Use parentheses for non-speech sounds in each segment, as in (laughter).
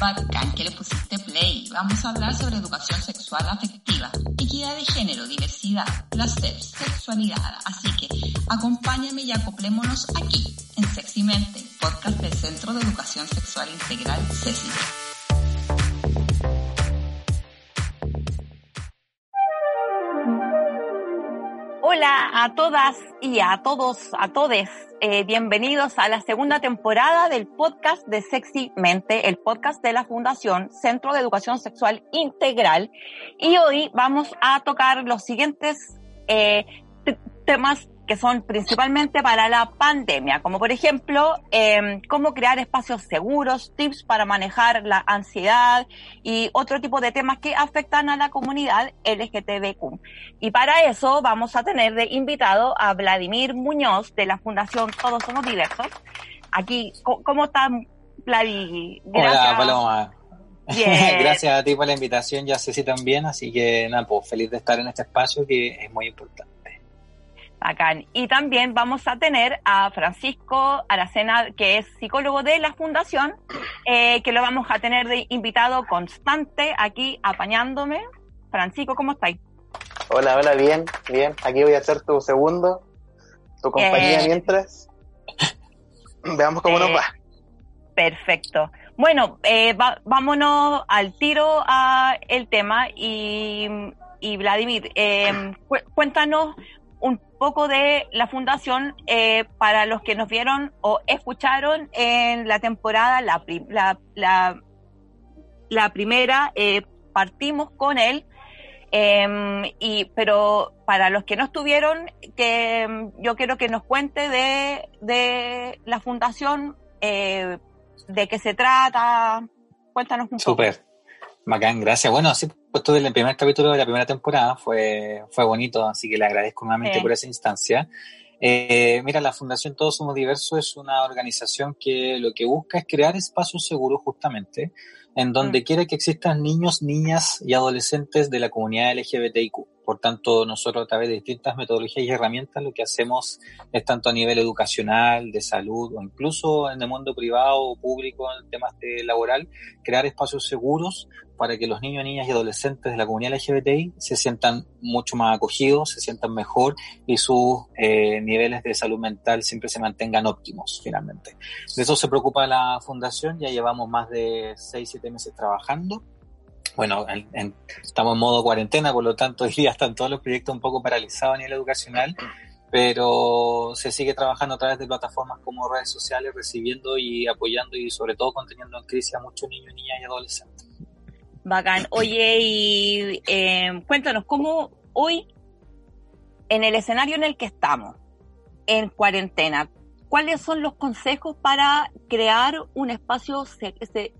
Bacán que le pusiste play. Vamos a hablar sobre educación sexual afectiva, equidad de género, diversidad, placer, sexualidad. Así que acompáñame y acoplémonos aquí, en Sexymente, podcast del Centro de Educación Sexual Integral, CECI. Hola a todas y a todos, a todes. Eh, bienvenidos a la segunda temporada del podcast de Sexy Mente, el podcast de la Fundación Centro de Educación Sexual Integral. Y hoy vamos a tocar los siguientes eh, temas que son principalmente para la pandemia, como por ejemplo, eh, cómo crear espacios seguros, tips para manejar la ansiedad y otro tipo de temas que afectan a la comunidad LGTBQ. Y para eso vamos a tener de invitado a Vladimir Muñoz de la Fundación Todos Somos Diversos. Aquí, ¿cómo está Vladimir? Hola, Paloma. (laughs) Gracias a ti por la invitación, ya sé si también, así que nada, pues feliz de estar en este espacio que es muy importante. Bacán. Y también vamos a tener a Francisco Aracena, que es psicólogo de la Fundación, eh, que lo vamos a tener de invitado constante aquí apañándome. Francisco, ¿cómo estáis? Hola, hola, bien, bien. Aquí voy a hacer tu segundo, tu compañía eh, mientras. (laughs) Veamos cómo nos eh, va. Perfecto. Bueno, vámonos al tiro a el tema y, y Vladimir, (clears throat) cuéntanos un poco de la fundación eh, para los que nos vieron o escucharon en la temporada, la, la, la, primera, eh, partimos con él, em, y, pero para los que no estuvieron, que em, yo quiero que nos cuente de, de la fundación, eh, de qué se trata, cuéntanos un poco. Super. Bacán, gracias. Bueno, sí, pues tuve el primer capítulo de la primera temporada, fue, fue bonito, así que le agradezco nuevamente por esa instancia. Eh, mira, la Fundación Todos Somos Diversos es una organización que lo que busca es crear espacios seguros justamente, en donde mm. quiere que existan niños, niñas y adolescentes de la comunidad LGBTIQ. Por tanto, nosotros a través de distintas metodologías y herramientas lo que hacemos es tanto a nivel educacional, de salud o incluso en el mundo privado o público en temas de laboral, crear espacios seguros para que los niños, niñas y adolescentes de la comunidad LGBTI se sientan mucho más acogidos, se sientan mejor y sus eh, niveles de salud mental siempre se mantengan óptimos finalmente. De eso se preocupa la fundación, ya llevamos más de 6, 7 meses trabajando bueno, estamos en modo cuarentena, por lo tanto hoy día están todos los proyectos un poco paralizados a nivel educacional, pero se sigue trabajando a través de plataformas como redes sociales, recibiendo y apoyando y sobre todo conteniendo en crisis a muchos niños, niñas y adolescentes. Bacán. Oye, y eh, cuéntanos, ¿cómo hoy, en el escenario en el que estamos, en cuarentena, cuáles son los consejos para crear un espacio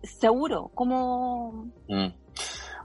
seguro? ¿Cómo...? Mm.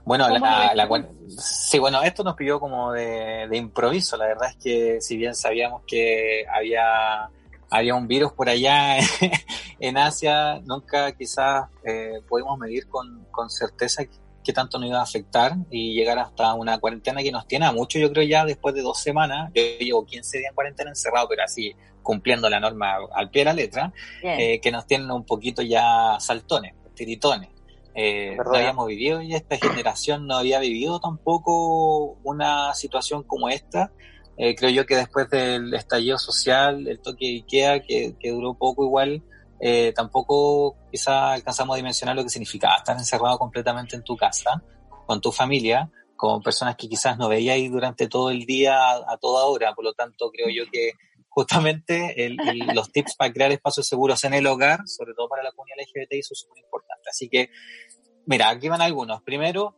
Bueno, la, sí, bueno, esto nos pidió como de, improviso. La verdad es que si bien sabíamos que había, había un virus por allá (laughs) en Asia, nunca quizás eh, pudimos medir con, con certeza qué tanto nos iba a afectar y llegar hasta una cuarentena que nos tiene a mucho, yo creo ya después de dos semanas, yo llevo 15 días en cuarentena encerrado, pero así cumpliendo la norma al pie de la letra, eh, que nos tienen un poquito ya saltones, tiritones. Eh, no habíamos vivido y esta generación no había vivido tampoco una situación como esta. Eh, creo yo que después del estallido social, el toque de Ikea, que, duró poco igual, eh, tampoco quizá alcanzamos a dimensionar lo que significaba estar encerrado completamente en tu casa, con tu familia, con personas que quizás no veías ahí durante todo el día, a, toda hora. Por lo tanto, creo yo que justamente los tips para crear espacios seguros en el hogar, sobre todo para la comunidad LGBTI, son súper importantes. Así que Mira, aquí van algunos. Primero,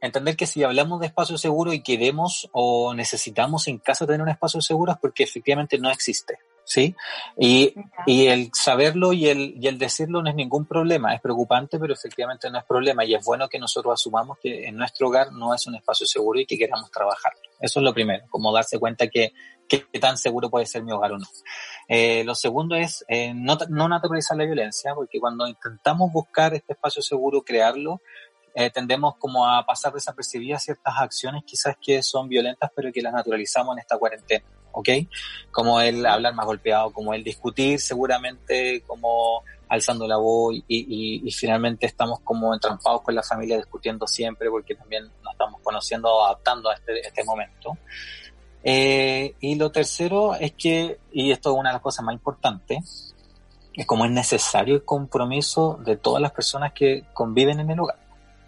entender que si hablamos de espacio seguro y queremos o necesitamos en casa tener un espacio seguro es porque efectivamente no existe. ¿Sí? Y, y, el saberlo y el, y el decirlo no es ningún problema, es preocupante, pero efectivamente no es problema y es bueno que nosotros asumamos que en nuestro hogar no es un espacio seguro y que queramos trabajar. Eso es lo primero, como darse cuenta que qué tan seguro puede ser mi hogar o no. Eh, lo segundo es eh, no, no naturalizar la violencia, porque cuando intentamos buscar este espacio seguro, crearlo, eh, tendemos como a pasar desapercibidas ciertas acciones quizás que son violentas, pero que las naturalizamos en esta cuarentena, ¿ok? Como el hablar más golpeado, como el discutir seguramente, como alzando la voz y, y, y, finalmente estamos como entrampados con la familia discutiendo siempre porque también nos estamos conociendo, adaptando a este, este momento. Eh, y lo tercero es que, y esto es una de las cosas más importantes, es como es necesario el compromiso de todas las personas que conviven en el hogar.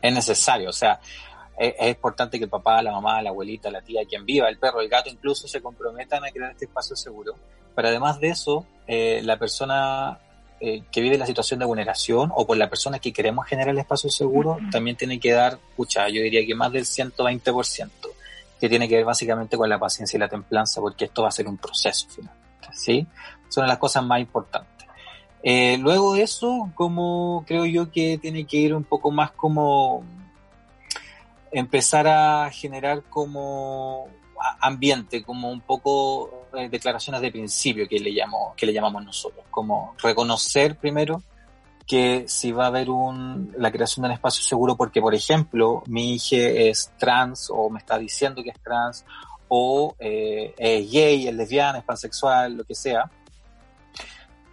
Es necesario, o sea, es, es, importante que el papá, la mamá, la abuelita, la tía, quien viva, el perro, el gato, incluso se comprometan a crear este espacio seguro. Pero además de eso, eh, la persona eh, que vive la situación de vulneración o por la persona que queremos generar el espacio seguro, uh -huh. también tiene que dar, escucha, yo diría que más del 120% que tiene que ver básicamente con la paciencia y la templanza, porque esto va a ser un proceso finalmente, ¿sí? Son las cosas más importantes. Eh, luego de eso, como creo yo que tiene que ir un poco más como empezar a generar como ambiente, como un poco eh, declaraciones de principio que le, llamamos nosotros, como reconocer primero que si va a haber la creación de un espacio seguro porque, por ejemplo, mi hija es trans o me está diciendo que es trans o eh, es gay, es lesbiana, es pansexual, lo que sea,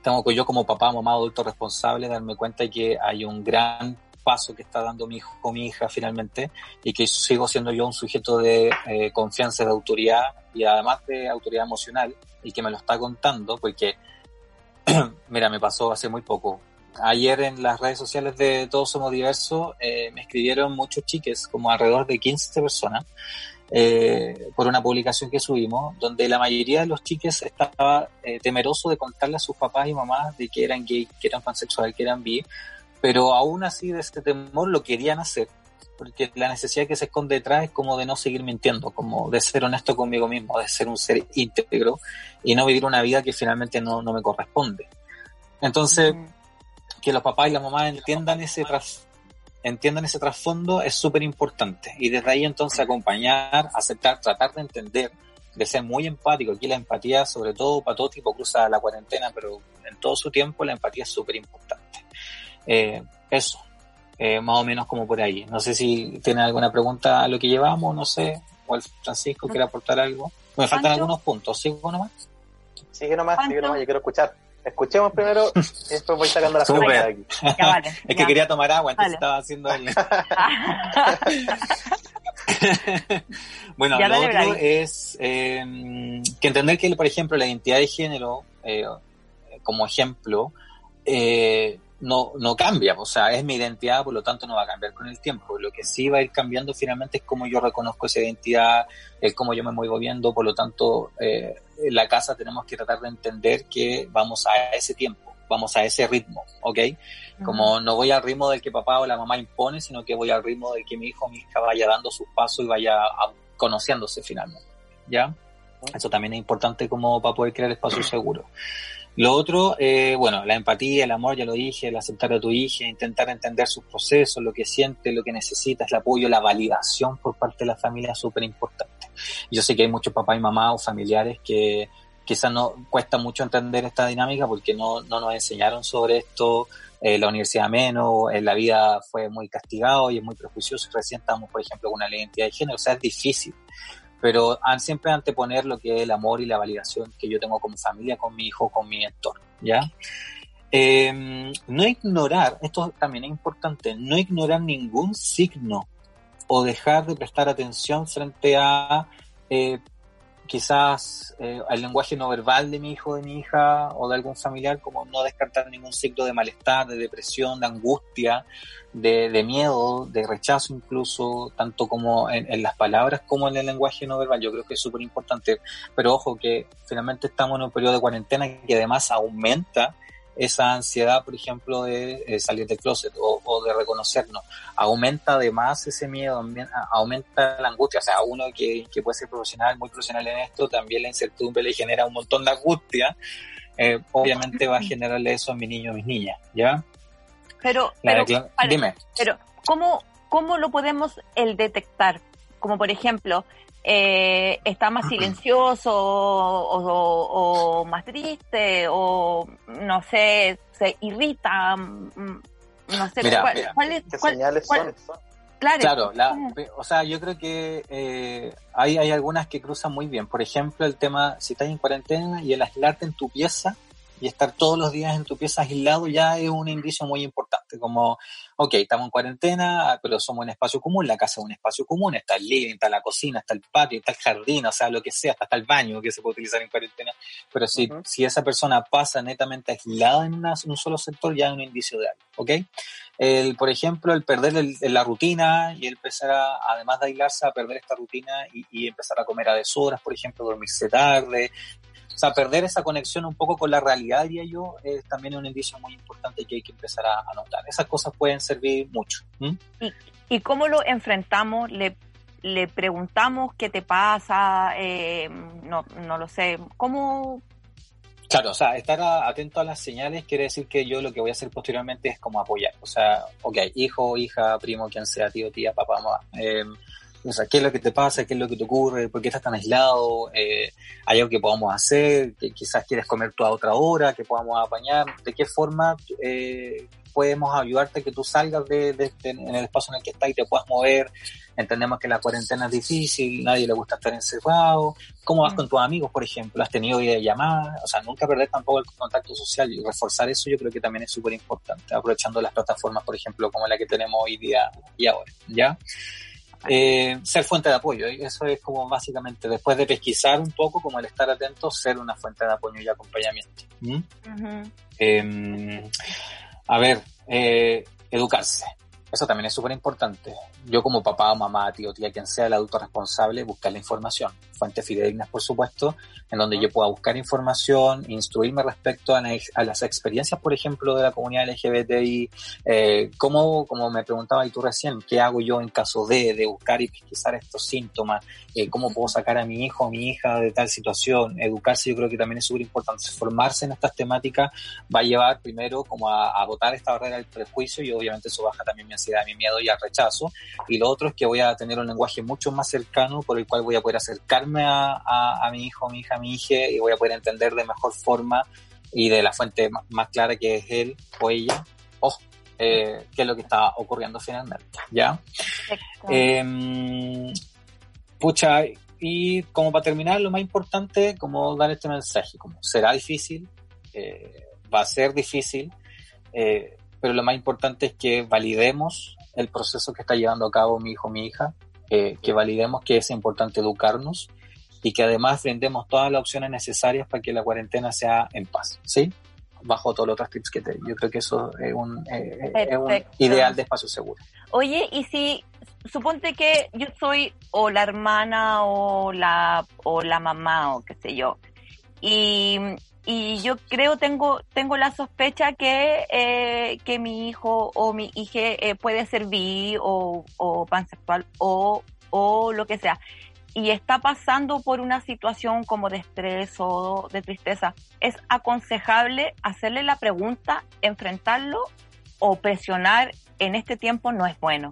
tengo que yo como papá, mamá, adulto responsable darme cuenta que hay un gran paso que está dando mi hijo o mi hija finalmente y que sigo siendo yo un sujeto de eh, confianza, de autoridad y además de autoridad emocional y que me lo está contando porque, (clears throat) mira, me pasó hace muy poco. Ayer en las redes sociales de Todos Somos Diversos eh, me escribieron muchos chiques, como alrededor de 15 personas, eh, por una publicación que subimos, donde la mayoría de los chiques estaba eh, temeroso de contarle a sus papás y mamás de que eran gay, que eran pansexual, que eran bi, pero aún así de este temor lo querían hacer, porque la necesidad que se esconde detrás es como de no seguir mintiendo, como de ser honesto conmigo mismo, de ser un ser íntegro y no vivir una vida que finalmente no, no me corresponde. Entonces, mm que los papás y las mamás entiendan ese tras, entiendan ese trasfondo es súper importante. Y desde ahí entonces acompañar, aceptar, tratar de entender, de ser muy empático. Aquí la empatía, sobre todo para todo tipo, cruza la cuarentena, pero en todo su tiempo la empatía es súper importante. Eh, eso, eh, más o menos como por ahí. No sé si tienen alguna pregunta a lo que llevamos, no sé, o el Francisco quiere aportar algo. Me faltan algunos puntos, ¿sigo nomás? Sigue nomás, sigue nomás, yo quiero escuchar. Escuchemos primero (laughs) y después voy sacando las preguntas de aquí. Ya, vale, (laughs) es ya. que quería tomar agua, entonces vale. estaba haciendo el... (laughs) bueno, ya, lo otro es eh, que entender que, por ejemplo, la identidad de género, eh, como ejemplo, eh, no, no cambia, o sea, es mi identidad, por lo tanto no va a cambiar con el tiempo. Lo que sí va a ir cambiando finalmente es cómo yo reconozco esa identidad, es cómo yo me voy moviendo, por lo tanto, eh, en la casa tenemos que tratar de entender que vamos a ese tiempo, vamos a ese ritmo, ¿ok? Como no voy al ritmo del que papá o la mamá impone, sino que voy al ritmo del que mi hijo o mi hija vaya dando sus pasos y vaya conociéndose finalmente, ¿ya? Eso también es importante como para poder crear espacio seguro. Lo otro, eh, bueno, la empatía, el amor, ya lo dije, el aceptar a tu hija, intentar entender sus procesos, lo que siente, lo que necesita, el apoyo, la validación por parte de la familia es súper importante. Yo sé que hay muchos papás y mamás o familiares que quizás no cuesta mucho entender esta dinámica porque no, no nos enseñaron sobre esto, eh, la universidad menos, en la vida fue muy castigado y es muy prejuicioso. Recién estamos, por ejemplo, con una ley de identidad de género, o sea, es difícil pero siempre anteponer lo que es el amor y la validación que yo tengo como familia, con mi hijo, con mi entorno, ¿ya? Eh, no ignorar, esto también es importante, no ignorar ningún signo o dejar de prestar atención frente a eh, quizás eh, al lenguaje no verbal de mi hijo, de mi hija o de algún familiar, como no descartar ningún signo de malestar, de depresión, de angustia, de, de miedo, de rechazo incluso, tanto como en, en, las palabras como en el lenguaje no verbal. Yo creo que es súper importante. Pero ojo que finalmente estamos en un periodo de cuarentena que además aumenta esa ansiedad, por ejemplo, de eh, salir del closet o, de reconocernos. Aumenta además ese miedo, aumenta la angustia. O sea, uno que, que puede ser profesional, muy profesional en esto, también la incertidumbre le genera un montón de angustia. Eh, obviamente va a generarle eso a mi niño, a mis niñas, ¿ya? Pero, pero dime. Pero, ¿cómo, ¿cómo lo podemos el detectar? Como por ejemplo, eh, está más silencioso o, más triste o no sé, se irrita, mm, no sé cuál, ¿Qué señales son? Claro, o sea, yo creo que eh, hay, hay algunas que cruzan muy bien. Por ejemplo, el tema, si estás en cuarentena y el aislarte en tu pieza, y estar todos los días en tu pieza aislado ya es un indicio muy importante, como, ok, estamos en cuarentena, pero somos un espacio común, la casa es un espacio común, está el living, está la cocina, está el patio, está el jardín, o sea, lo que sea, hasta, el baño que se puede utilizar en cuarentena, pero si, si esa persona pasa netamente aislada en, un solo sector, ya es un indicio de algo, ¿ok? El, por ejemplo, el perder la rutina y empezar a, además de aislarse, a perder esta rutina y, y empezar a comer a deshoras, por ejemplo, dormirse tarde, o sea, perder esa conexión un poco con la realidad, diría yo, es también un indicio muy importante que hay que empezar a, notar. Esas cosas pueden servir mucho. ¿Y, cómo lo enfrentamos? ¿Le, le preguntamos qué te pasa? Eh, no, no lo sé. ¿Cómo, Claro, o sea, estar atento a las señales quiere decir que yo lo que voy a hacer posteriormente es como apoyar. O sea, ok, hijo, hija, primo, quien sea, tío, tía, papá, mamá. Eh, o sea, ¿qué es lo que te pasa? ¿Qué es lo que te ocurre? ¿Por qué estás tan aislado? Eh, ¿Hay algo que podamos hacer? que quizás quieres comer tú a otra hora? ¿Que podamos apañar? ¿De qué forma eh, podemos ayudarte a que tú salgas de, en el espacio en el que estás y te puedas mover? Entendemos que la cuarentena es difícil, nadie le gusta estar encerrado. ¿Cómo vas mm. con tus amigos, por ejemplo? ¿Has tenido llamadas? O sea, nunca perder tampoco el contacto social y reforzar eso yo creo que también es súper importante, aprovechando las plataformas, por ejemplo, como la que tenemos hoy día y ahora, ¿ya? Eh, ser fuente de apoyo. Eso es como básicamente, después de pesquisar un poco, como el estar atento, ser una fuente de apoyo y acompañamiento. ¿Mm? Em, a ver, eh, educarse. Eso también es súper importante. Yo como papá, mamá, tío, tía, quien sea el adulto responsable, buscar la información. Fuentes fidedignas, por supuesto, en donde yo pueda buscar información, instruirme respecto a, las experiencias, por ejemplo, de la comunidad LGBTI. Eh, como me preguntaba y tú recién, ¿qué hago yo en caso de, de buscar y pesquisar estos síntomas? Eh, ¿Cómo puedo sacar a mi hijo o mi hija de tal situación? Educarse yo creo que también es súper importante. Formarse en estas temáticas va a llevar primero como a, a botar esta barrera del prejuicio y obviamente eso baja también mi ansiedad, mi miedo y al rechazo. Y lo otro es que voy a tener un lenguaje mucho más cercano por el cual voy a poder acercarme a, a, mi hijo, mi hija, mi hija y voy a poder entender de mejor forma y de la fuente más clara que es él o ella o eh, qué es lo que está ocurriendo finalmente. ¿Ya? Eh, pucha, y como para terminar, lo más importante, como dar este mensaje, como será difícil, eh, va a ser difícil, eh, pero lo más importante es que validemos el proceso que está llevando a cabo mi hijo, mi hija, eh, que validemos que es importante educarnos y que además brindemos todas las opciones necesarias para que la cuarentena sea en paz, ¿sí? Bajo todos los otros tips que te Yo creo que eso es un, eh, es un ideal de espacio seguro. Oye, y si suponte que yo soy o la hermana o la, o la mamá o qué sé yo, y y yo creo, tengo, tengo la sospecha que, eh, que mi hijo o mi hija eh, puede ser bi o, o pansexual o, o lo que sea. Y está pasando por una situación como de estrés o de tristeza. ¿Es aconsejable hacerle la pregunta, enfrentarlo o presionar en este tiempo no es bueno?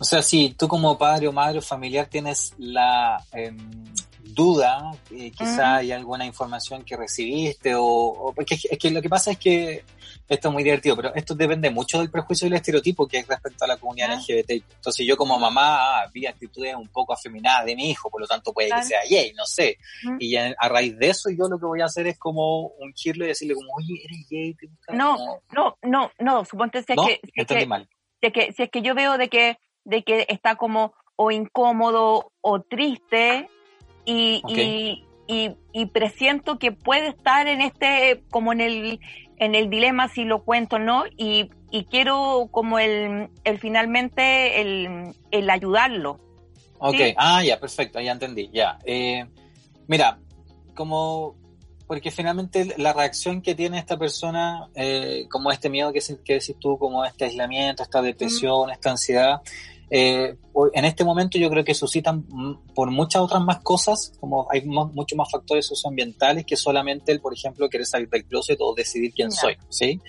O sea, si tú como padre o madre o familiar tienes la... Em, duda, eh, quizá hay alguna información que recibiste o, porque es que lo que pasa es que esto es muy divertido, pero esto depende mucho del prejuicio y el estereotipo que hay respecto a la comunidad ah. LGBT. Entonces yo como mamá ah, vi actitudes un poco afeminadas de mi hijo, por lo tanto puede que sea gay, no sé. Y a, raíz de eso yo lo que voy a hacer es como ungirlo y decirle como, oye, eres gay, No, no, no, no, suponte si es que, mal. que, si es que yo veo de que, de que está como o incómodo o triste, y, y, y, presiento que puede estar en este, como en el, en el dilema si lo cuento o no, y, y quiero como el, el finalmente el, el ayudarlo. Ok, ah, ya, perfecto, ya entendí, ya. Eh, mira, como porque finalmente la reacción que tiene esta persona, eh, como este miedo que, que decís tú, como este aislamiento, esta depresión, esta ansiedad, eh, en este momento yo creo que suscitan por muchas otras más cosas, como hay muchos más factores socioambientales que solamente el, por ejemplo, querer salir del closet o decidir quién soy, ¿sí?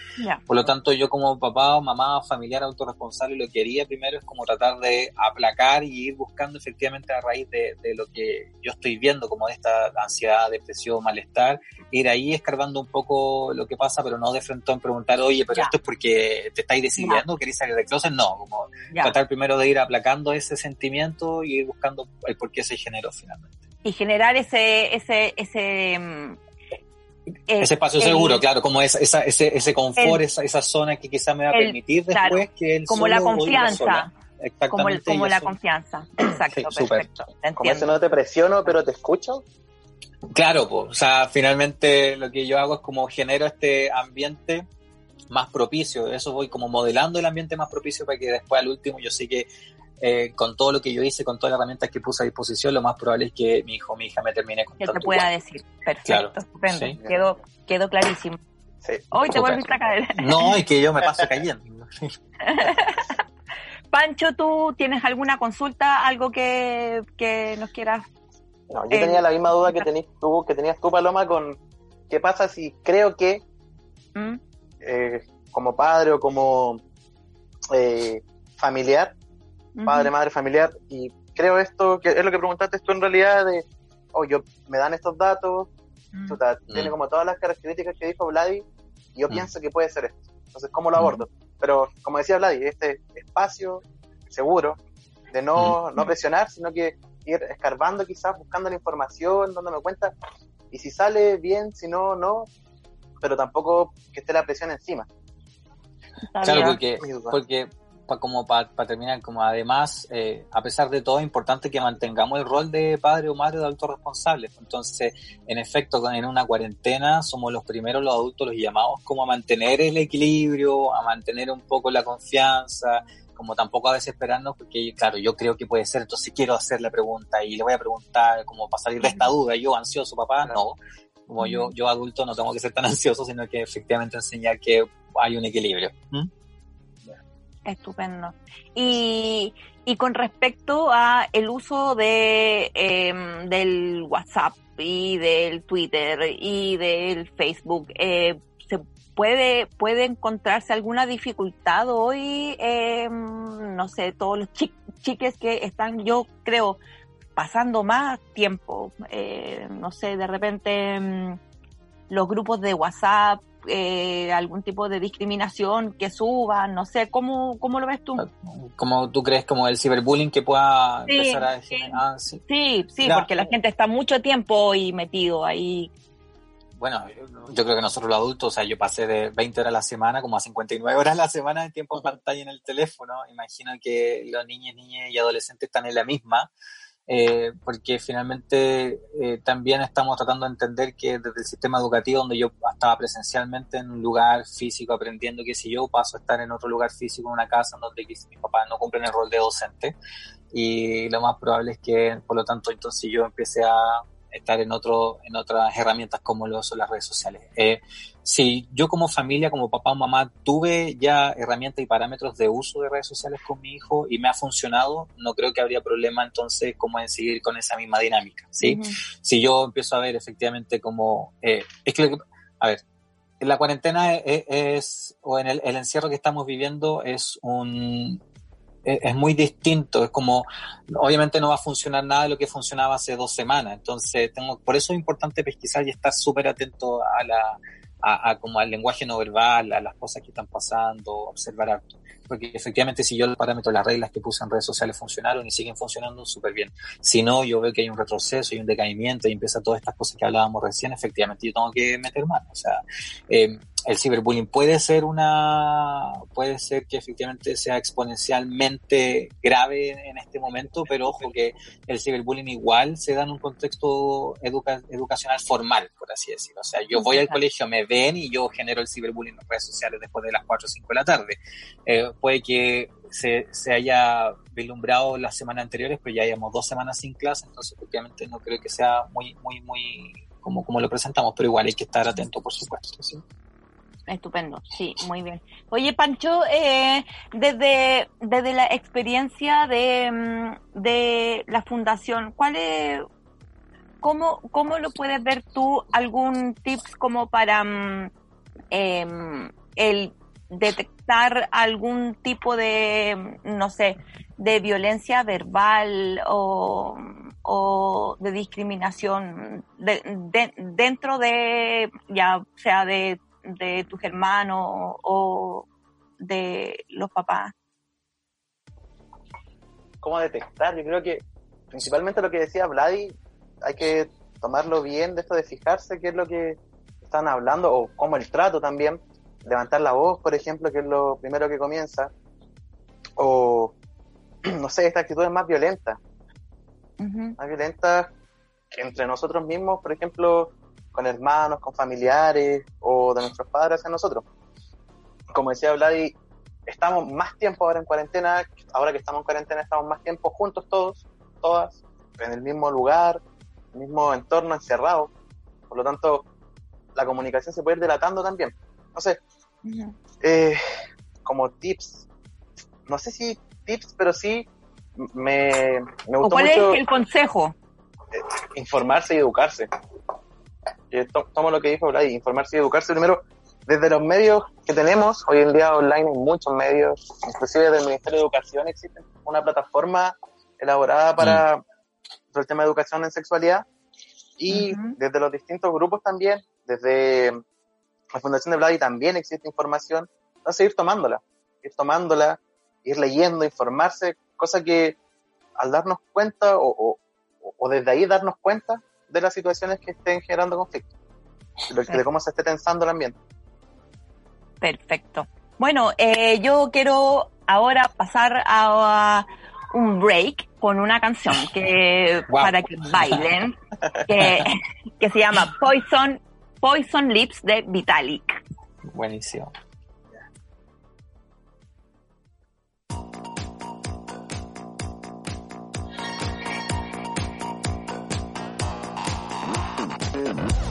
Por lo tanto, yo como papá o mamá, familiar autorresponsable, lo que haría primero es como tratar de aplacar y ir buscando efectivamente a raíz de, lo que yo estoy viendo, como esta ansiedad, depresión, malestar, ir ahí escarbando un poco lo que pasa, pero no de frente en preguntar, oye, pero esto es porque te estáis decidiendo, queréis salir del closet, no, como tratar primero de ir aplacando ese sentimiento y ir buscando el por qué se generó finalmente. Y generar ese, ese, ese, mm, ese espacio seguro, claro, como esa, ese, ese confort, esa, esa zona que quizá me va a permitir después que él Como la confianza. Como, como la confianza. Exacto, perfecto. Como ese no te presiono, pero te escucho. Claro, pues, o sea, finalmente lo que yo hago es como genero este ambiente más propicio, eso voy como modelando el ambiente más propicio para que después al último yo sé que eh, con todo lo que yo hice, con todas las herramientas que puse a disposición, lo más probable es que mi hijo o mi hija me termine contando. Que te pueda decir. Perfecto, estupendo. Quedó, quedó clarísimo. Hoy te vuelves a caer. No, es que yo me paso cayendo. (laughs) Pancho, ¿tú tienes alguna consulta, algo que, que nos quieras? No, yo tenía la misma duda que, tenías tú, que tenías tú, Paloma, con qué pasa si creo que ¿Mm? eh, como padre o como eh, familiar padre, madre, familiar, y creo esto, que es lo que preguntaste tú en realidad, de, oh, yo, me dan estos datos, mm. tiene mm. como todas las características que dijo Vladi, y yo mm. pienso que puede ser esto. Entonces, ¿cómo lo abordo? Pero, como decía Vladi, este espacio seguro de no, no presionar, sino que ir escarbando quizás, buscando la información, dándome cuenta, y si sale bien, si no, no, pero tampoco que esté la presión encima. Claro, porque, porque como para terminar, como además, eh, a pesar de todo, es importante que mantengamos el rol de padre o madre de adultos responsables. Entonces, en efecto, en una cuarentena somos los primeros los adultos los llamados como a mantener el equilibrio, a mantener un poco la confianza, como tampoco a desesperarnos, porque claro, yo creo que puede ser, entonces quiero hacer la pregunta y le voy a preguntar como para salir de esta duda, yo ansioso, papá, no. Como yo, yo adulto no tengo que ser tan ansioso, sino que efectivamente enseñar que hay un equilibrio. ¿Mm? Estupendo. Y, y con respecto a el uso de em, del WhatsApp y del Twitter y del Facebook, eh, ¿se puede, puede encontrarse alguna dificultad hoy? Eh, no sé, todos los chiques que están, yo creo, pasando más tiempo, eh, no sé, de repente em, los grupos de WhatsApp eh, algún tipo de discriminación que suban, no sé, ¿cómo, cómo lo ves tú? ¿Cómo tú crees como el ciberbullying que pueda empezar a sí, ah, sí. sí, porque la gente está mucho tiempo y metido ahí. Bueno, yo creo que nosotros los adultos, o sea, yo pasé de 20 horas a la semana como a 59 horas a la semana de tiempo en pantalla en el teléfono. Imagino que los niños, niñas y adolescentes están en la misma. Eh, porque finalmente eh, también estamos tratando de entender que desde el sistema educativo donde yo estaba presencialmente en un lugar físico aprendiendo que si yo paso a estar en otro lugar físico, en una casa en donde mis papás no cumplen el rol de docente y lo más probable es que por lo tanto entonces yo empiece a estar en otro en otras herramientas como lo son las redes sociales. Eh, si yo como familia, como papá o mamá, tuve ya herramientas y parámetros de uso de redes sociales con mi hijo y me ha funcionado, no creo que habría problema entonces como en seguir con esa misma dinámica, ¿sí? Si yo empiezo a ver efectivamente como, eh, es que, a ver, la cuarentena es, o en el, el, encierro que estamos viviendo es un, es muy distinto, es como, obviamente no va a funcionar nada de lo que funcionaba hace dos semanas, entonces tengo, por eso es importante pesquisar y estar súper atento a la, a, como al lenguaje no verbal, a las cosas que están pasando, observar harto. Porque efectivamente si yo el parámetro, las reglas que puse en redes sociales funcionaron y siguen funcionando súper bien. Si no, yo veo que hay un retroceso y un decaimiento y empieza todas estas cosas que hablábamos recién, efectivamente yo tengo que meter mano. O sea, eh, el ciberbullying puede ser una, puede ser que efectivamente sea exponencialmente grave en este momento, pero ojo que el ciberbullying igual se da en un contexto educacional formal, por así decirlo. O sea, yo voy al colegio, me ven y yo genero el ciberbullying en redes sociales después de las 4 o 5 de la tarde. Eh, puede que se, se, haya vislumbrado las semanas anteriores, pero ya hayamos dos semanas sin clase, entonces efectivamente no creo que sea muy, muy, muy como, como lo presentamos, pero igual hay que estar atento, por supuesto. ¿sí? Estupendo, sí, muy bien. Oye, Pancho, eh, desde, desde la experiencia de, mm, de la fundación, ¿cuál es, cómo, ¿cómo lo puedes ver tú? ¿Algún tips como para em, el detectar algún tipo de, no sé, de violencia verbal o, o de discriminación de, dentro de, ya sea de de tus hermanos o de los papás? ¿Cómo detectar? Yo creo que principalmente lo que decía Vladi, hay que tomarlo bien de esto de fijarse qué es lo que están hablando o cómo el trato también, levantar la voz, por ejemplo, que es lo primero que comienza, o (clears throat) no sé, esta actitud es más violenta, más violenta que entre nosotros mismos, por ejemplo, con hermanos, con familiares o de nuestros padres hacia nosotros. Como decía Vladi, estamos más tiempo ahora en cuarentena, ahora que estamos en cuarentena estamos más tiempo juntos todos, todas, en el mismo lugar, el mismo entorno encerrado. Por lo tanto, la comunicación se puede ir delatando también. No eh, como tips, no sé si tips, pero sí me, me gustó ¿Cuál es el consejo? Eh, informarse y educarse. Tomo lo que dijo Vlad, informarse y educarse primero. Desde los medios que tenemos, hoy en día online hay muchos medios, inclusive del Ministerio de Educación existe una plataforma elaborada para, mm. el tema de educación en sexualidad. Y desde los distintos grupos también, desde la Fundación de Vladi también existe información, entonces ir tomándola, ir tomándola, ir leyendo, informarse, cosa que al darnos cuenta o, o desde ahí darnos cuenta de las situaciones que estén generando conflicto, de, cómo se esté tensando el ambiente. Perfecto. Bueno, eh, yo quiero ahora pasar a, un break con una canción que para que bailen, que, que se llama Poison, Poison Lips de Vitalik. Buenísimo. Yeah.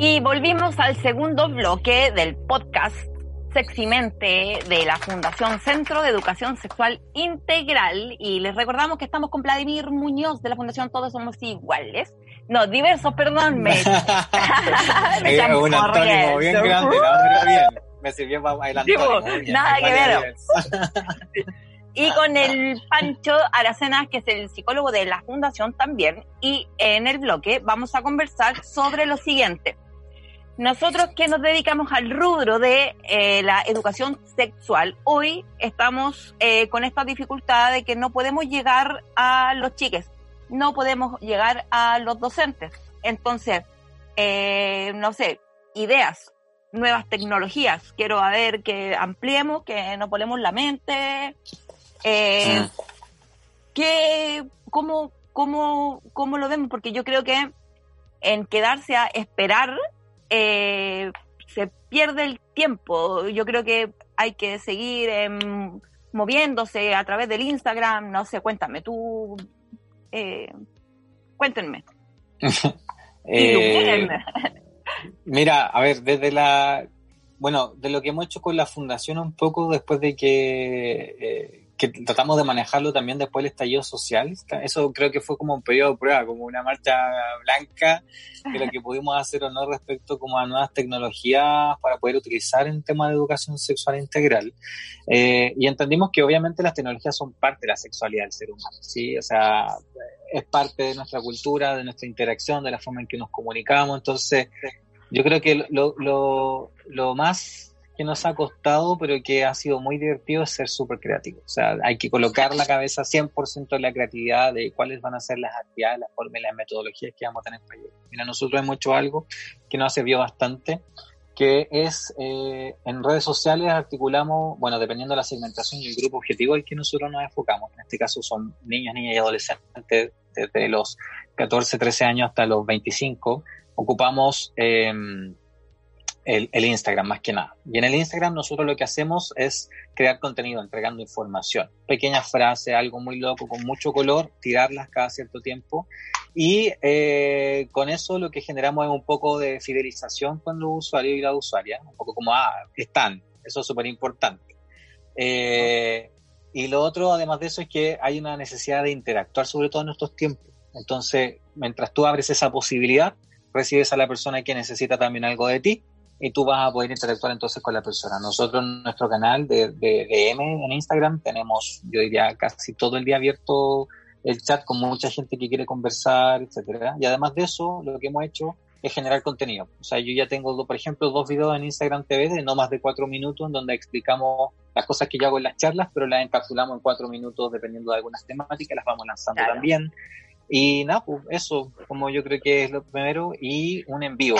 Y volvimos al segundo bloque del podcast Seximente de la Fundación Centro de Educación Sexual Integral. Y les recordamos que estamos con Vladimir Muñoz de la Fundación Todos Somos Iguales. No, diversos, perdón. Me, (laughs) (laughs) me un antónimo bien grande, no, bien. Me sirvió para el antónimo. nada que ver. y con el Pancho Aracenas, que es el psicólogo de la Fundación también. Y en el bloque vamos a conversar sobre lo siguiente. Nosotros que nos dedicamos al rubro de eh, la educación sexual, hoy estamos eh, con esta dificultad de que no podemos llegar a los chiques, no podemos llegar a los docentes. Entonces, eh, no sé, ideas, nuevas tecnologías. Quiero a ver que ampliemos, que nos ponemos la mente. Eh, que, cómo, cómo, ¿Cómo lo vemos? Porque yo creo que en quedarse a esperar eh, se pierde el tiempo. Yo creo que hay que seguir em, moviéndose a través del Instagram. No sé, cuéntame, tú, eh, cuéntenme. (laughs) eh, (laughs) mira, a ver, desde la, bueno, de lo que hemos hecho con la fundación un poco después de que eh, que tratamos de manejarlo también después del estallido social. Eso creo que fue como un periodo de prueba, como una marcha blanca de lo que pudimos hacer o no respecto como a nuevas tecnologías para poder utilizar en tema de educación sexual integral. Eh, y entendimos que obviamente las tecnologías son parte de la sexualidad del ser humano, ¿sí? O sea, es parte de nuestra cultura, de nuestra interacción, de la forma en que nos comunicamos. Entonces, yo creo que lo, lo, lo más que nos ha costado, pero que ha sido muy divertido es ser súper creativo. O sea, hay que colocar la cabeza 100% en la creatividad de cuáles van a ser las actividades, las formas y las metodologías que vamos a tener para ello. Mira, nosotros hemos hecho algo que nos ha servido bastante, que es eh, en redes sociales articulamos, bueno, dependiendo de la segmentación y el grupo objetivo al que nosotros nos enfocamos. En este caso son niños, niñas y adolescentes desde los 14, 13 años hasta los 25. Ocupamos... Eh, el, Instagram más que nada. Y en el Instagram nosotros lo que hacemos es crear contenido, entregando información. Pequeñas frases, algo muy loco, con mucho color, tirarlas cada cierto tiempo. Y eh, con eso lo que generamos es un poco de fidelización con los usuarios y la usuaria. Un poco como, ah, están. Eso es súper importante. Eh, y lo otro, además de eso, es que hay una necesidad de interactuar, sobre todo en estos tiempos. Entonces, mientras tú abres esa posibilidad, recibes a la persona que necesita también algo de ti y tú vas a poder interactuar entonces con la persona. Nosotros en nuestro canal de, de, M en Instagram tenemos, yo diría, casi todo el día abierto el chat con mucha gente que quiere conversar, etcétera. Y además de eso, lo que hemos hecho es generar contenido. O sea, yo ya tengo, por ejemplo, dos videos en Instagram TV de no más de cuatro minutos en donde explicamos las cosas que yo hago en las charlas, pero las encapsulamos en cuatro minutos dependiendo de algunas temáticas, las vamos lanzando también. Y nada, pues eso, como yo creo que es lo primero, y un en vivo.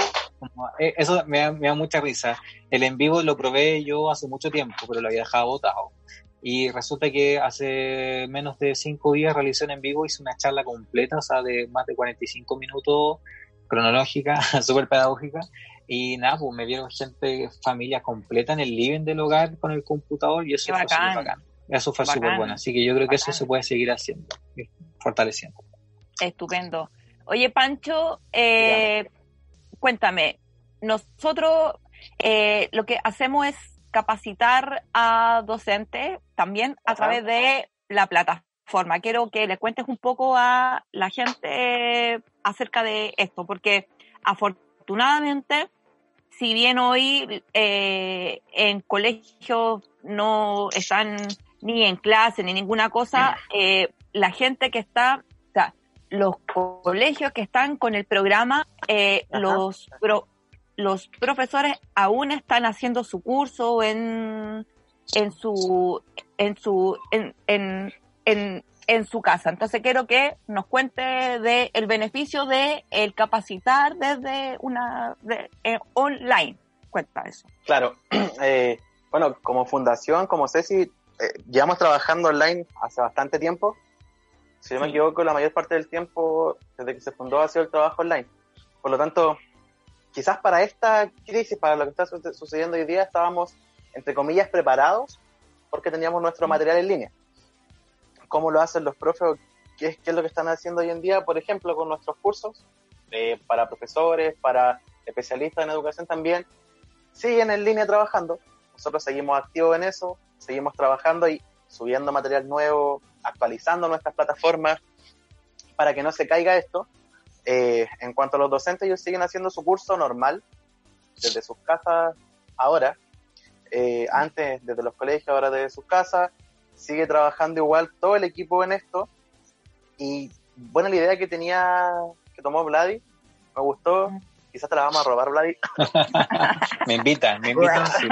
Eh, eso me da, mucha risa. El en vivo lo probé yo hace mucho tiempo, pero lo había dejado botado. Y resulta que hace menos de cinco días realicé un en vivo, hice una charla completa, o sea, de más de 45 minutos, cronológica, (laughs) súper pedagógica. Y nada, pues me vieron gente, familia completa en el living del hogar con el computador y eso fue súper bacán. Eso fue súper bueno. Así que yo creo que eso se puede seguir haciendo, fortaleciendo. Estupendo. Oye, Pancho, eh, cuéntame, nosotros eh, lo que hacemos es capacitar a docentes también a través de la plataforma. Quiero que le cuentes un poco a la gente acerca de esto, porque afortunadamente, si bien hoy eh, en colegios no están ni en clase ni ninguna cosa, la gente que está los colegios que están con el programa, eh, los, los profesores aún están haciendo su curso en, en su, en su, en, en, en, en su casa. Entonces quiero que nos cuente de el beneficio de el capacitar desde una eh, online. Cuenta eso. Claro. (clears throat) Eh, bueno, como fundación, como Ceci, llevamos trabajando online hace bastante tiempo si no me equivoco, la mayor parte del tiempo desde que se fundó ha sido el trabajo online. Por lo tanto, quizás para esta crisis, para lo que está sucediendo hoy día, estábamos, entre comillas, preparados porque teníamos nuestro material en línea. ¿Cómo lo hacen los profes? ¿Qué es, qué es lo que están haciendo hoy en día, por ejemplo, con nuestros cursos? Eh, para profesores, para especialistas en educación también, siguen en línea trabajando. Nosotros seguimos activos en eso, seguimos trabajando y subiendo material nuevo, actualizando nuestras plataformas para que no se caiga esto. Eh, en cuanto a los docentes, ellos siguen haciendo su curso normal desde sus casas ahora. Eh, antes desde los colegios, ahora desde sus casas. Sigue trabajando igual todo el equipo en esto. Y buena la idea que tenía, que tomó Vladi. Me gustó. Quizás te la vamos a robar, Vladi. (laughs) me invitan, me invitan. (laughs)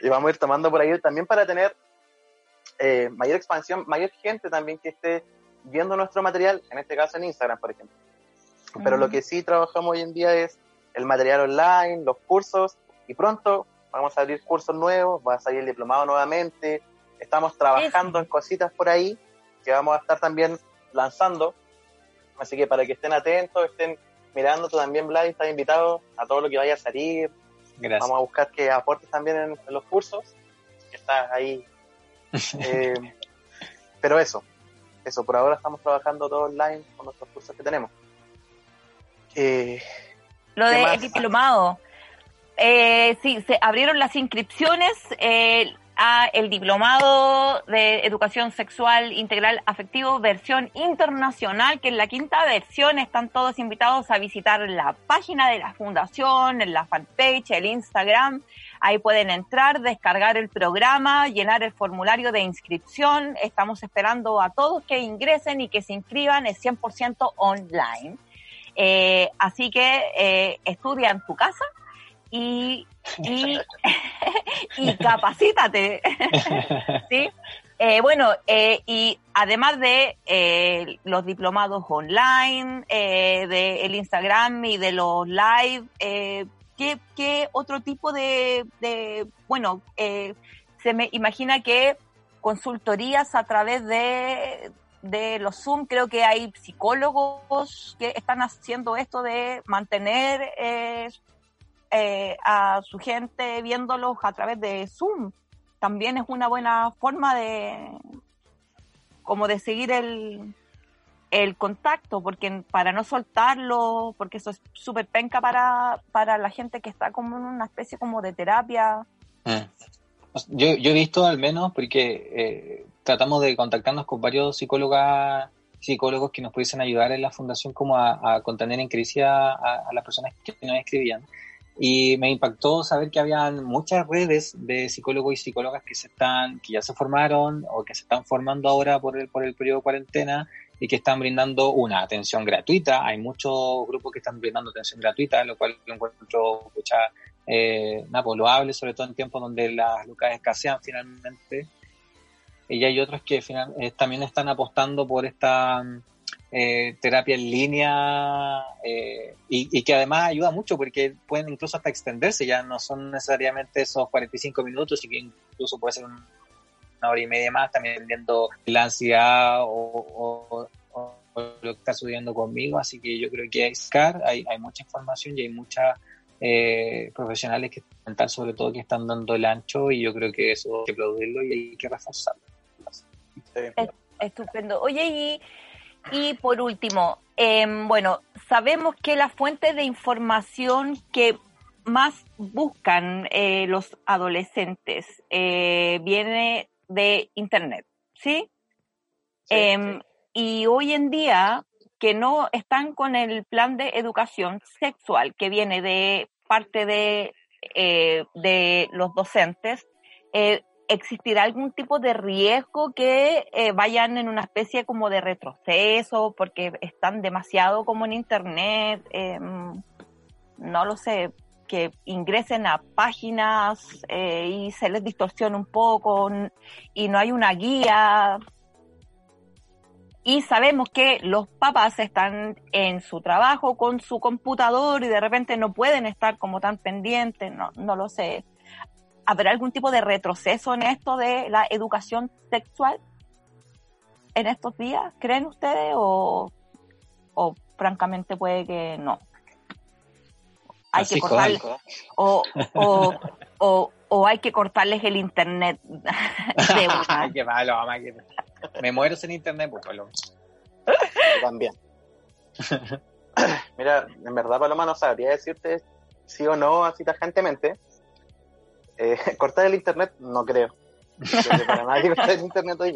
y vamos. A ir tomando por ahí. También para tener eh, mayor expansión, mayor gente también que esté viendo nuestro material, en este caso en Instagram, por ejemplo. Pero lo que sí trabajamos hoy en día es el material online, los cursos, y pronto vamos a abrir cursos nuevos, va a salir el diplomado nuevamente, estamos trabajando en cositas por ahí que vamos a estar también lanzando, así que para que estén atentos, estén mirando, tú también, Vlad, estás invitado a todo lo que vaya a salir, Gracias. vamos a buscar que aportes también en, los cursos, que estás ahí. (laughs) Eh, pero eso, eso, por ahora estamos trabajando todo online con nuestros cursos que tenemos. Eh, Lo de diplomado. Eh, sí, se abrieron las inscripciones eh, a el diplomado de educación sexual integral afectivo versión internacional, que es la quinta versión. Están todos invitados a visitar la página de la fundación, en la fanpage, el Instagram Ahí pueden entrar, descargar el programa, llenar el formulario de inscripción. Estamos esperando a todos que ingresen y que se inscriban. Es 100% online. Eh, así que eh, estudia en tu casa y, y, (laughs) y capacítate. (laughs) ¿Sí? Eh, bueno, eh, y además de eh, los diplomados online, eh, del Instagram y de los live, eh, ¿qué, otro tipo de, bueno, eh, se me imagina que consultorías a través de, de los Zoom, creo que hay psicólogos que están haciendo esto de mantener eh, eh, a su gente viéndolos a través de Zoom. También es una buena forma de como de seguir el, el contacto, porque para no soltarlo, porque eso es súper penca para, para la gente que está como en una especie como de terapia. Mm. Yo, yo he visto al menos, porque eh, tratamos de contactarnos con varios psicólogas psicólogos que nos pudiesen ayudar en la fundación como a, contener en crisis a, a, las personas que nos escribían. Y me impactó saber que habían muchas redes de psicólogos y psicólogas que se están, que ya se formaron o que se están formando ahora por el, por el periodo de cuarentena y que están brindando una atención gratuita. Hay muchos grupos que están brindando atención gratuita, lo cual lo encuentro mucha, eh, nada, pues, sobre todo en tiempos donde las lucas escasean finalmente. Y hay otros que eh, también están apostando por esta eh, terapia en línea eh, y, y, que además ayuda mucho porque pueden incluso hasta extenderse, ya no son necesariamente esos 45 minutos y que incluso puede ser un, una hora y media más, también viendo la ansiedad o, lo que está sucediendo conmigo. Así que yo creo que hay SCAR, hay, hay mucha información y hay muchas eh, profesionales que están, sobre todo, que están dando el ancho y yo creo que eso hay que aplaudirlo y hay que reforzarlo. Estupendo. Oye, y, y por último, em, bueno, sabemos que la fuente de información que más buscan eh, los adolescentes eh, viene de Internet, ¿sí? Em, y hoy en día, que no están con el plan de educación sexual que viene de parte de, eh, de los docentes, eh, ¿existirá algún tipo de riesgo que eh, vayan en una especie como de retroceso porque están demasiado como en Internet? Em, no lo sé, que ingresen a páginas eh, y se les distorsiona un poco y no hay una guía. Y sabemos que los papás están en su trabajo con su computador y de repente no pueden estar como tan pendientes, no, no lo sé. ¿Habrá algún tipo de retroceso en esto de la educación sexual en estos días, creen ustedes? O, o francamente puede que no hay que cortarles o, o, o, o, hay que cortarles el internet (laughs) de una. Qué malo, mamá, me muero sin internet, pues También. (laughs) mira, en verdad Paloma no sabría decirte sí o no así tajantemente. Eh, (laughs) cortar el internet, no creo. para nadie (laughs) el internet hoy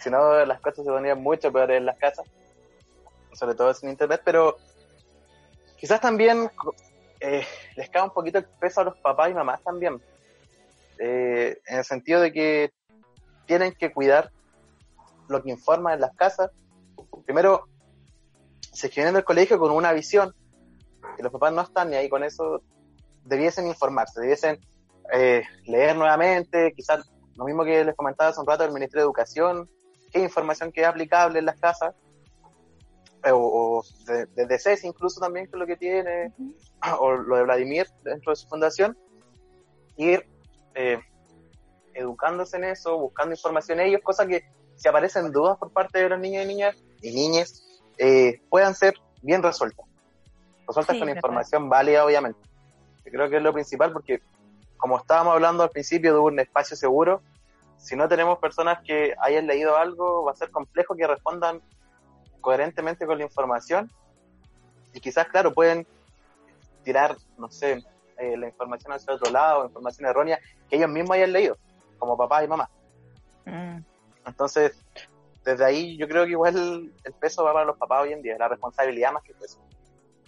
si no, las cosas se ponían mucho peores en las casas, sobre todo sin internet, pero quizás también eh, les cae un poquito el peso a los papás y mamás también. Eh, en el sentido de que tienen que cuidar lo que informan en las casas. Primero, se escriben del colegio con una visión, que los papás no están ni ahí con eso, debiesen informarse, debiesen eh, leer nuevamente, quizás lo mismo que les comentaba hace un rato del Ministerio de Educación, qué información queda aplicable en las casas, eh, o, desde de, CES incluso también, que es lo que tiene, (clears throat) o lo de Vladimir dentro de su fundación, ir eh, educándose en eso, buscando información ellos, cosas que si aparecen dudas por parte de los niños y niñas y niñas, eh, puedan ser bien resueltas. Resueltas con información válida, obviamente. Creo que es lo principal porque, como estábamos hablando al principio de un espacio seguro, si no tenemos personas que hayan leído algo, va a ser complejo que respondan coherentemente con la información. Y quizás, claro, pueden tirar, no sé, eh, la información hacia otro lado, información errónea que ellos mismos hayan leído, como papá y mamá. Mm. Entonces, desde ahí yo creo que igual el peso va para los papás hoy en día, la responsabilidad más que el peso.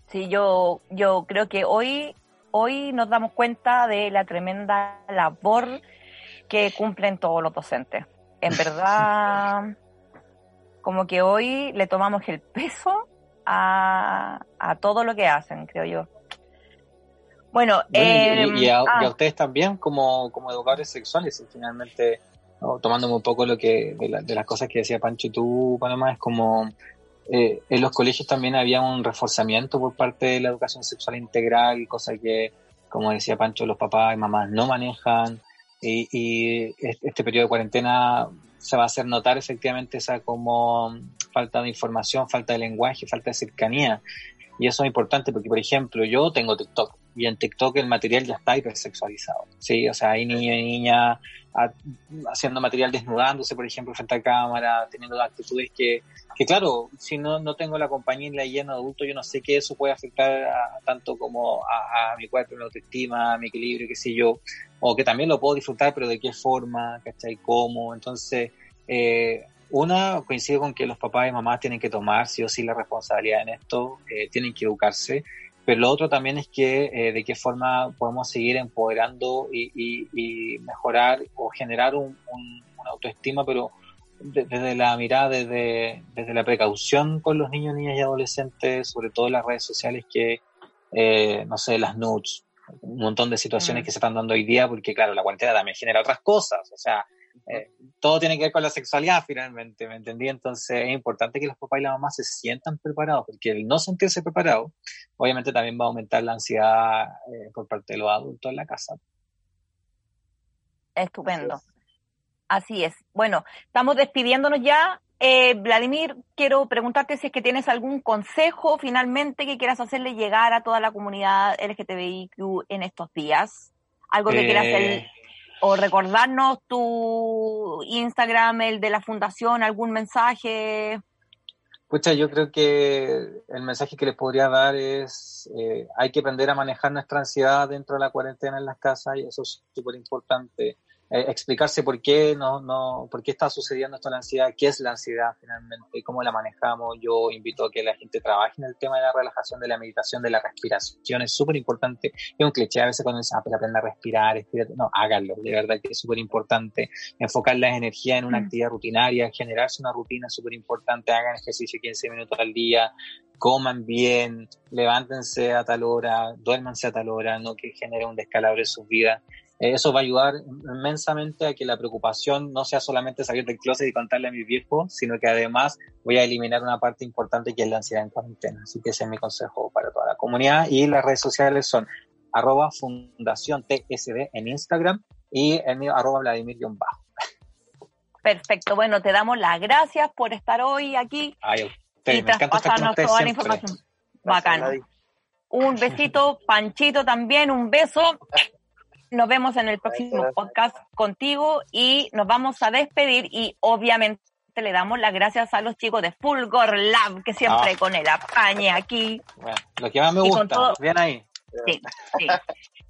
Sí, yo, yo creo que hoy, hoy nos damos cuenta de la tremenda labor que cumplen todos los docentes. En verdad, (laughs) como que hoy le tomamos el peso a, a todo lo que hacen, creo yo. Bueno, y, em, a, ah. ustedes también como, como educadores sexuales, finalmente, tomándome un poco lo que de, las cosas que decía Pancho tú, Panamá, es como eh, en los colegios también había un reforzamiento por parte de la educación sexual integral, cosa que, como decía Pancho, los papás y mamás no manejan, y, este periodo de cuarentena se va a hacer notar efectivamente esa como falta de información, falta de lenguaje, falta de cercanía. Y eso es importante porque, por ejemplo, yo tengo TikTok y en TikTok el material ya está hipersexualizado. Sí, o sea, hay niños y niñas haciendo material desnudándose, por ejemplo, frente a cámara, teniendo actitudes que, que claro, si no, no tengo la compañía y la llena de adulto, yo no sé qué eso puede afectar tanto como a, mi cuerpo, mi autoestima, a mi equilibrio, qué sé yo, o que también lo puedo disfrutar, pero de qué forma, ¿cachai? ¿Cómo? Entonces, eh, una, coincide con que los papás y mamás tienen que tomar sí o sí la responsabilidad en esto, eh, tienen que educarse, pero lo otro también es que eh, de qué forma podemos seguir empoderando y, mejorar o generar un, una autoestima, pero desde la mirada, desde, desde la precaución con los niños, niñas y adolescentes, sobre todo en las redes sociales que, eh, no sé, las nudes, un montón de situaciones mm. que se están dando hoy día, porque claro, la cuarentena también genera otras cosas, o sea, eh, todo tiene que ver con la sexualidad finalmente, ¿me entendí? Entonces es importante que los papás y la mamá se sientan preparados, porque el no sentirse preparado, obviamente también va a aumentar la ansiedad eh, por parte de los adultos en la casa. Estupendo. Así es. Bueno, estamos despidiéndonos ya. Eh, Vladimir, quiero preguntarte si es que tienes algún consejo finalmente que quieras hacerle llegar a toda la comunidad LGTBIQ en estos días. Algo que quieras hacer o recordarnos tu Instagram, el de la fundación, algún mensaje. Pucha, yo creo que el mensaje que les podría dar es eh, hay que aprender a manejar nuestra ansiedad dentro de la cuarentena en las casas y eso es súper importante. Eh, explicarse por qué no, no, por qué está sucediendo esto la ansiedad, qué es la ansiedad finalmente, cómo la manejamos. Yo invito a que la gente trabaje en el tema de la relajación, de la meditación, de la respiración, es súper importante. Es un cliché a veces cuando dicen, ah, pero aprende a respirar, no, háganlo, de verdad que es súper importante. Enfocar las energías en una mm. actividad rutinaria, generarse una rutina súper importante, hagan ejercicio 15 minutos al día, coman bien, levántense a tal hora, duérmanse a tal hora, no que genere un descalabro en sus vidas. Eso va a ayudar inmensamente a que la preocupación no sea solamente salir del closet y contarle a mis viejos, sino que además voy a eliminar una parte importante que es la ansiedad en cuarentena. Así que ese es mi consejo para toda la comunidad. Y las redes sociales son arroba fundación TSD en Instagram y el mío arroba Vladimir-bajo. Perfecto. Bueno, te damos las gracias por estar hoy aquí. Ay, usted, y me encanta estar toda la información. Bacano. Un besito, Panchito también, un beso. Nos vemos en el próximo podcast contigo y nos vamos a despedir y obviamente le damos las gracias a los chicos de Fulgor Lab, que siempre ah. con el apañe aquí. lo que más me gusta, bien ahí. Sí, sí.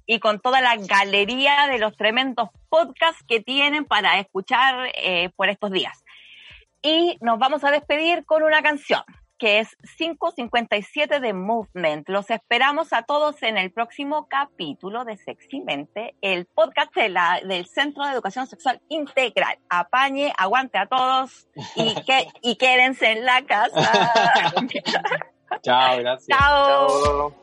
y con toda la galería de los tremendos podcasts que tienen para escuchar eh, por estos días. Y nos vamos a despedir con una canción que es 557 de Movement. Los esperamos a todos en el próximo capítulo de Sexymente, el podcast de la, del Centro de Educación Sexual Integral. Apañe, aguante a todos y, (laughs) que, y quédense en la casa. (laughs) Chao, gracias. Chao.